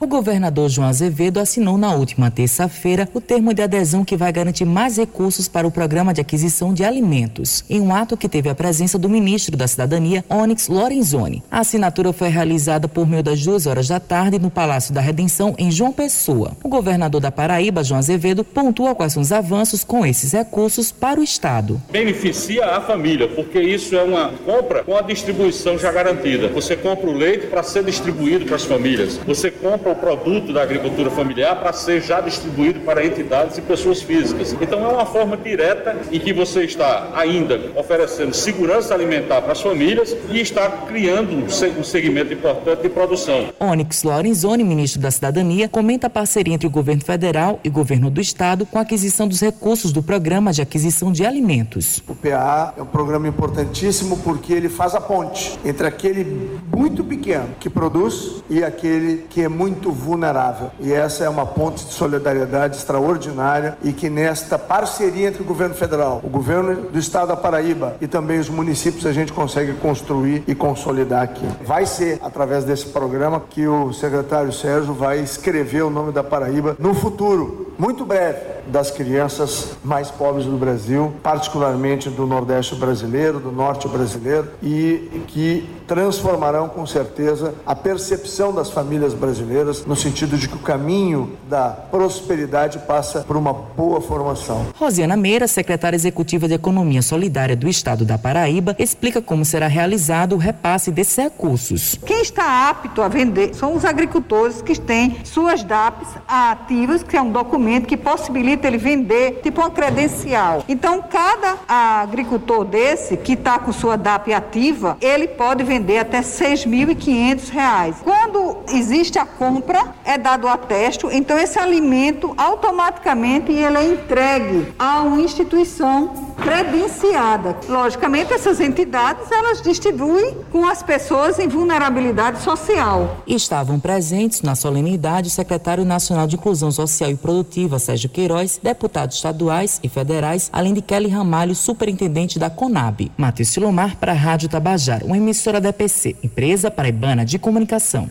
O governador João Azevedo assinou na última terça-feira o termo de adesão que vai garantir mais recursos para o programa de aquisição de alimentos, em um ato que teve a presença do ministro da Cidadania, Onyx Lorenzoni. A assinatura foi realizada por meio das duas horas da tarde no Palácio da Redenção, em João Pessoa. O governador da Paraíba, João Azevedo, pontua quais são os avanços com esses recursos para o Estado. Beneficia a família, porque isso é uma compra com a distribuição já garantida. Você compra o leite para ser distribuído para as famílias. Você compra compra o produto da agricultura familiar para ser já distribuído para entidades e pessoas físicas. Então é uma forma direta em que você está ainda oferecendo segurança alimentar para as famílias e está criando um segmento importante de produção. Onyx Lorenzoni, ministro da Cidadania, comenta a parceria entre o governo federal e o governo do estado com a aquisição dos recursos do programa de aquisição de alimentos. O PA é um programa importantíssimo porque ele faz a ponte entre aquele muito pequeno que produz e aquele que é muito muito vulnerável. E essa é uma ponte de solidariedade extraordinária e que nesta parceria entre o governo federal, o governo do estado da Paraíba e também os municípios a gente consegue construir e consolidar aqui. Vai ser através desse programa que o secretário Sérgio vai escrever o nome da Paraíba no futuro, muito breve das crianças mais pobres do Brasil, particularmente do Nordeste brasileiro, do Norte brasileiro, e que transformarão com certeza a percepção das famílias brasileiras no sentido de que o caminho da prosperidade passa por uma boa formação. Rosiana Meira, secretária executiva de Economia Solidária do Estado da Paraíba, explica como será realizado o repasse desses recursos. Quem está apto a vender são os agricultores que têm suas DAPs ativas, que é um documento que possibilita ele vender, tipo uma credencial. Então, cada agricultor desse que está com sua DAP ativa, ele pode vender vender até R$ 6.500. Quando existe a compra, é dado o atesto, então esse alimento automaticamente ele é entregue a uma instituição credenciada. Logicamente, essas entidades elas distribuem com as pessoas em vulnerabilidade social. Estavam presentes na solenidade o secretário nacional de Inclusão Social e Produtiva, Sérgio Queiroz, deputados estaduais e federais, além de Kelly Ramalho, superintendente da Conab. Matheus Silomar para a Rádio Tabajara, uma emissora da EPC, empresa paraibana de comunicação.